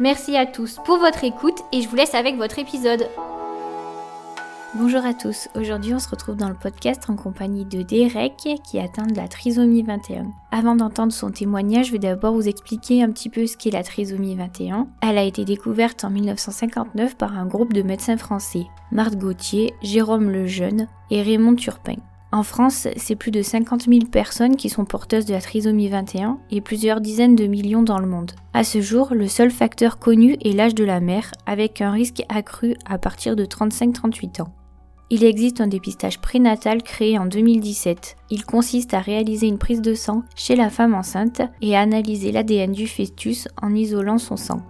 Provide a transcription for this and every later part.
Merci à tous pour votre écoute et je vous laisse avec votre épisode. Bonjour à tous, aujourd'hui on se retrouve dans le podcast en compagnie de Derek qui atteint de la trisomie 21. Avant d'entendre son témoignage, je vais d'abord vous expliquer un petit peu ce qu'est la trisomie 21. Elle a été découverte en 1959 par un groupe de médecins français, Marthe Gauthier, Jérôme Lejeune et Raymond Turpin. En France, c'est plus de 50 000 personnes qui sont porteuses de la trisomie 21 et plusieurs dizaines de millions dans le monde. À ce jour, le seul facteur connu est l'âge de la mère, avec un risque accru à partir de 35-38 ans. Il existe un dépistage prénatal créé en 2017. Il consiste à réaliser une prise de sang chez la femme enceinte et à analyser l'ADN du fœtus en isolant son sang.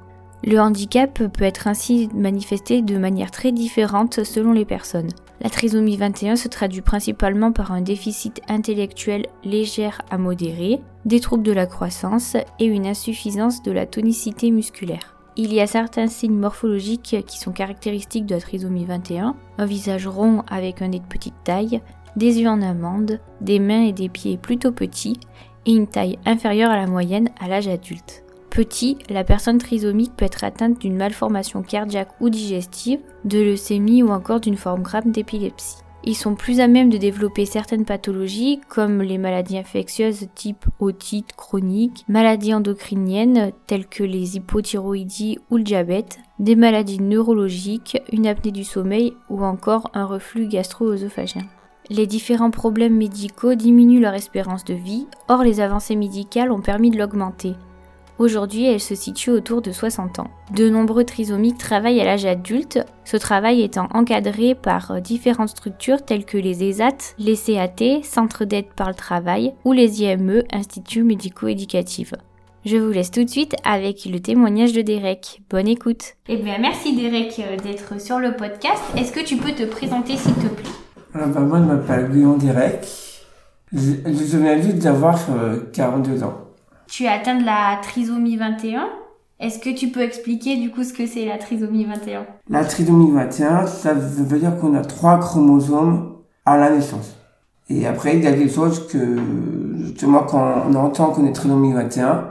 Le handicap peut être ainsi manifesté de manière très différente selon les personnes. La trisomie 21 se traduit principalement par un déficit intellectuel légère à modéré, des troubles de la croissance et une insuffisance de la tonicité musculaire. Il y a certains signes morphologiques qui sont caractéristiques de la trisomie 21, un visage rond avec un nez de petite taille, des yeux en amande, des mains et des pieds plutôt petits et une taille inférieure à la moyenne à l'âge adulte. Petit, la personne trisomique peut être atteinte d'une malformation cardiaque ou digestive, de leucémie ou encore d'une forme grave d'épilepsie. Ils sont plus à même de développer certaines pathologies comme les maladies infectieuses type otite chronique, maladies endocriniennes telles que les hypothyroïdies ou le diabète, des maladies neurologiques, une apnée du sommeil ou encore un reflux gastro-œsophagien. Les différents problèmes médicaux diminuent leur espérance de vie, or les avancées médicales ont permis de l'augmenter. Aujourd'hui, elle se situe autour de 60 ans. De nombreux trisomiques travaillent à l'âge adulte, ce travail étant encadré par euh, différentes structures telles que les ESAT, les CAT, Centres d'aide par le travail, ou les IME, Instituts médico-éducatifs. Je vous laisse tout de suite avec le témoignage de Derek. Bonne écoute. Eh bien, merci Derek euh, d'être sur le podcast. Est-ce que tu peux te présenter s'il te plaît? Ah bah, Moi, je m'appelle Guillaume Derek. Je, je viens juste d'avoir 42 ans. Tu es atteint de la trisomie 21. Est-ce que tu peux expliquer du coup ce que c'est la trisomie 21 La trisomie 21, ça veut dire qu'on a trois chromosomes à la naissance. Et après, il y a des choses que, justement, quand on entend qu'on est trisomie 21,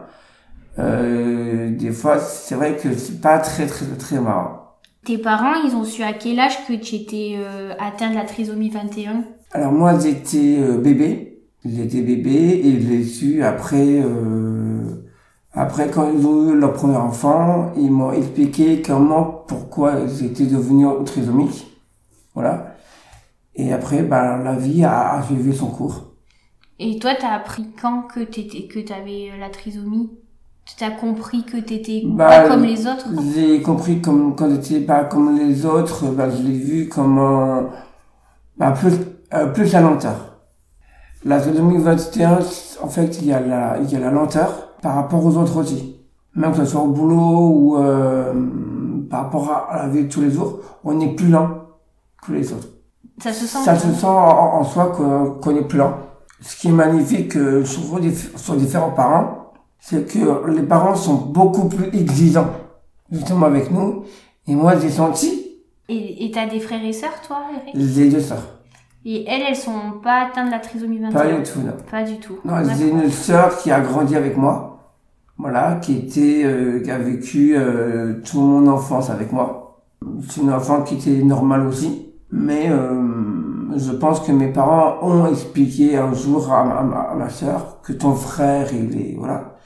euh, des fois, c'est vrai que c'est pas très, très, très marrant. Tes parents, ils ont su à quel âge que tu étais euh, atteint de la trisomie 21 Alors moi, j'étais euh, bébé. J'étais bébé et je l'ai su après, euh, après quand ils ont eu leur premier enfant, ils m'ont expliqué comment, pourquoi j'étais devenu trisomique. Voilà. Et après, ben, la vie a, a suivi son cours. Et toi, t'as appris quand que t'étais, que t'avais la trisomie? Tu as compris que t'étais bah, pas comme les autres? J'ai compris comme, quand j'étais pas comme les autres, ben, je l'ai vu comme, euh, ben, plus, euh, plus la lenteur. La 2021, en fait, il y a la, il y a la lenteur par rapport aux autres aussi. Même que ce soit au boulot ou euh, par rapport à, la vie de tous les jours, on est plus lent que les autres. Ça se sent. Ça se sent en, soi qu'on est plus lent. Ce qui est magnifique euh, sur, sur différents parents, c'est que les parents sont beaucoup plus exigeants justement avec nous. Et moi, j'ai senti. Et t'as des frères et sœurs, toi, Eric? J'ai deux sœurs. Et elles, elles sont pas atteintes de la trisomie 21 Pas du tout, non. Pas du tout. Non, j'ai une sœur qui a grandi avec moi. Voilà, qui était, euh, qui a vécu euh, toute mon enfance avec moi. C'est une enfant qui était normale aussi. Mais euh, je pense que mes parents ont expliqué un jour à ma, à ma sœur que ton frère, il est... Voilà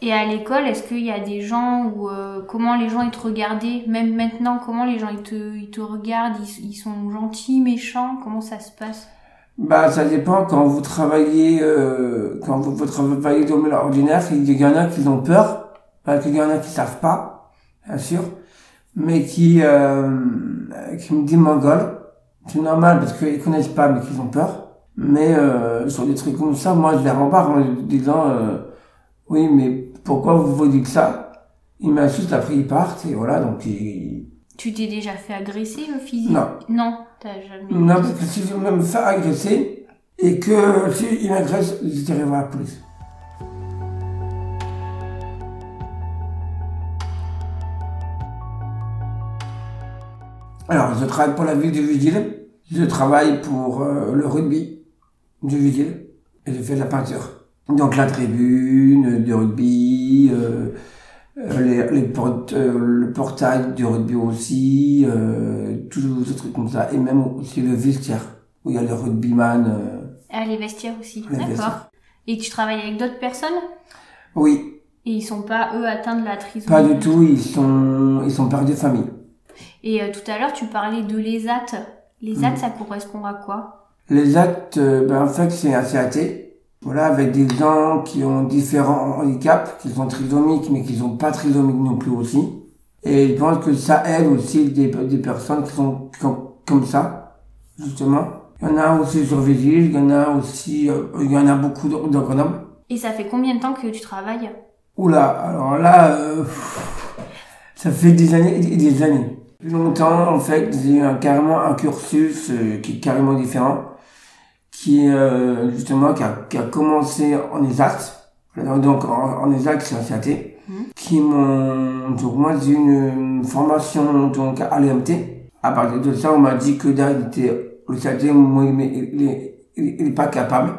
et à l'école, est-ce qu'il y a des gens ou euh, comment les gens ils te regardaient Même maintenant, comment les gens ils te, ils te regardent ils, ils, sont gentils, méchants Comment ça se passe? Bah ça dépend. Quand vous travaillez, euh, quand vous, travaillez dans l'ordinaire, il y en a qui ont peur, parce qu'il y en a qui savent pas, bien sûr, mais qui euh, qui me disent mongol. C'est normal parce qu'ils connaissent pas, mais qu'ils ont peur. Mais euh, sur des trucs comme ça, moi je les rembarre en disant oui, mais pourquoi vous vous dites ça? Ils m'insultent, après ils partent, et voilà, donc ils... Tu t'es déjà fait agresser euh, physique? Non. Non, t'as jamais. Non, parce que si je me fais agresser, et que s'ils m'agressent, je dirais voir police. Alors, je travaille pour la ville de Vigile. Je travaille pour euh, le rugby de Vigile. Et je fais de la peinture. Donc la tribune de rugby, euh, euh, les, les portes, euh, le portail du rugby aussi, euh, tous ces trucs comme ça. Et même aussi le vestiaire, où il y a le rugbyman. euh, Ah, les vestiaires aussi. Les D'accord. Et tu travailles avec d'autres personnes? Oui, Et ils sont pas, eux, atteints de la trisomie pas du tout, ils sont, ils sont pères de famille. Et euh, tout à l'heure, tu parlais de l'ESAT. L'ESAT, Mm. ça correspond à quoi? Les euh, ben, en fait, c'est un CAT. Voilà, avec des gens qui ont différents handicaps, qui sont trisomiques, mais qui sont pas trisomiques non plus aussi. Et je pense que ça aide aussi des, des personnes qui sont comme, comme ça, justement. Il y en a aussi sur Vigile, il y en a aussi, euh, il y en a beaucoup dans dans Grenoble. Et ça fait combien de temps que tu travailles? Oula, alors là, euh, ça fait des années et des années. Depuis longtemps, en fait, j'ai eu un, carrément un cursus euh, qui est carrément différent, qui euh, justement qui a, qui a commencé en ESAT, donc en, en ESAT c'est un CAT, Mhm. qui m'ont donc moi j'ai une, formation donc à l'EMT. À partir de ça, on m'a dit que là, il était, le CAT, moi, il, est- il, pas capable.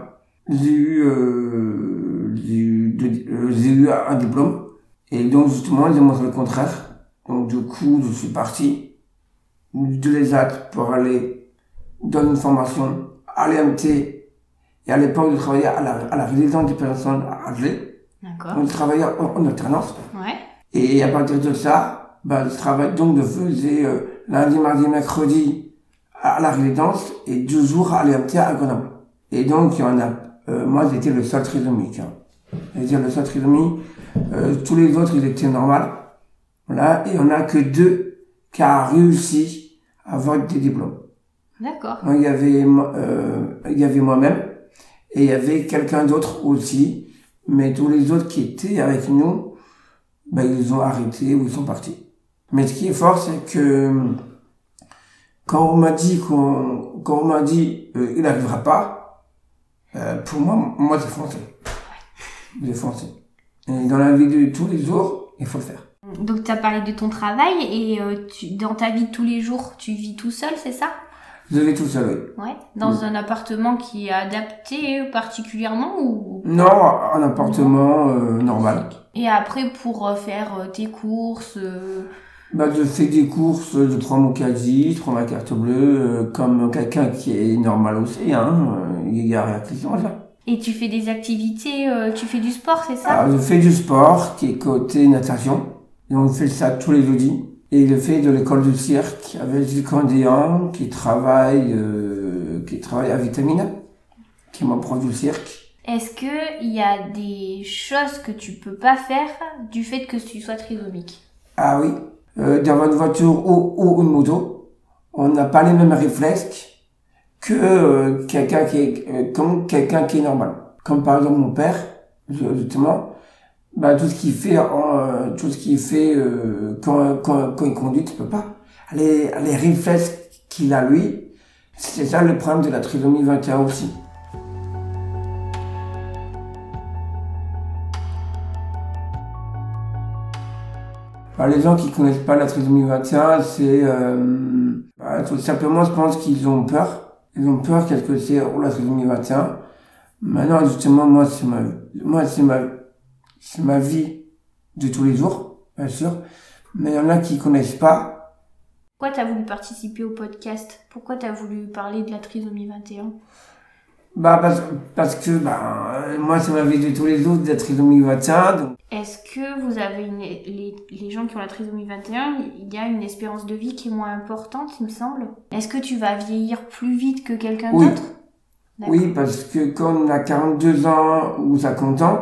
J'ai eu, euh, j'ai eu, euh, eu un diplôme. Et donc, justement, j'ai montré le contraire. Donc, du coup, je suis parti de l'ESAT pour aller dans une formation à l'EMT. Et à l'époque, je travaillais à la, à la résidence des personnes âgées. D'accord. On travaillait en, en alternance. Ouais. Et à partir de ça, bah, je travaille, donc, je faisais euh, lundi, mardi, mercredi à la résidence et deux jours à l'EMT à Grenoble. Et donc, il y en a, euh, moi, j'étais le seul trisomique. Hein. C'est-à-dire le seul trisomie. Euh, tous les autres, ils étaient normaux. Voilà. Et on a que deux qui a réussi à avoir des diplômes. D'accord. Il y avait, euh, il y avait moi-même et il y avait quelqu'un d'autre aussi. Mais tous les autres qui étaient avec nous, ben, ils ont arrêté ou ils sont partis. Mais ce qui est fort, c'est que quand on m'a dit qu'on, quand on m'a dit euh, il n'arrivera pas, euh, pour moi, moi j'ai foncé. J'ai foncé. Et dans la vie de tous les jours, il faut le faire. Donc, tu as parlé de ton travail et euh, tu, dans ta vie de tous les jours, tu vis tout seul, c'est ça? Je vais tout seul, oui. Ouais. Dans Oui. un appartement qui est adapté particulièrement ou? Non, un appartement euh, normal. Et après, pour euh, faire euh, tes courses, euh, Bah, je fais des courses, je prends mon casier, je prends ma carte bleue, euh, comme quelqu'un qui est normal aussi, hein. euh, Il y a rien qui change, et tu fais des activités, euh, tu fais du sport, c'est ça? Alors, je fais du sport, qui est côté natation. Et on fait ça tous les jeudis. Et je fais de l'école du cirque avec Gilles Candéan, qui travaille, euh, qui travaille à Vitamine, qui est mon prof du cirque. Est-ce que il y a des choses que tu peux pas faire du fait que tu sois trisomique? Ah oui, euh, dans une voiture ou, ou une moto, on n'a pas les mêmes réflexes que euh, quelqu'un qui est euh, comme quelqu'un qui est normal. Comme par exemple mon père, justement, bah, tout ce qu'il fait, euh, tout ce qu'il fait euh, quand, quand, quand il conduit, tu peux pas. Les, les réflexes qu'il a lui, c'est ça le problème de la trisomie 21 aussi. Bah, les gens qui connaissent pas la trisomie 21, c'est euh, bah, tout simplement, je pense qu'ils ont peur. Ils ont peur qu'est-ce que c'est oh, la trisomie 21. Maintenant, justement, moi, c'est ma, moi, c'est ma, c'est ma vie de tous les jours, bien sûr. Mais il y en a qui connaissent pas. Pourquoi tu as voulu participer au podcast? Pourquoi tu as voulu parler de la trisomie 21 Bah, parce, parce que, bah, moi, c'est ma vie de tous les jours, de la trisomie 21. Donc, Est-ce que vous avez une... les, les gens qui ont la trisomie 21, il y a une espérance de vie qui est moins importante, il me semble? Est-ce que tu vas vieillir plus vite que quelqu'un Oui. d'autre? Oui, parce que quand on a 42 ans ou 50 ans,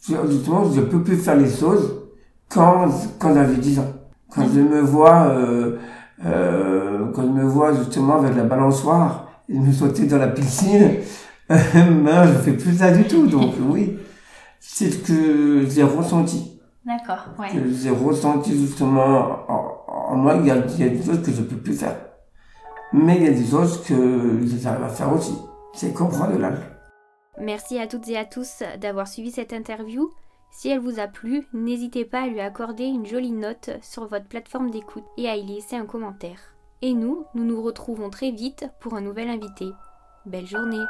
justement, je peux plus faire les choses quand, quand j'avais 10 ans. Quand je me vois, euh, euh, quand je me vois justement avec la balançoire et me sauter dans la piscine, ben, je fais plus ça du tout. Donc oui, c'est ce que j'ai ressenti. D'accord, ouais. J'ai ressenti justement en, moi, il y, a, il y, a, des choses que je peux plus faire. Mais il y a des choses que j'arrive à faire aussi. C'est comprendre l'âge. Merci à toutes et à tous d'avoir suivi cette interview. Si elle vous a plu, n'hésitez pas à lui accorder une jolie note sur votre plateforme d'écoute et à y laisser un commentaire. Et nous, nous nous retrouvons très vite pour un nouvel invité. Belle journée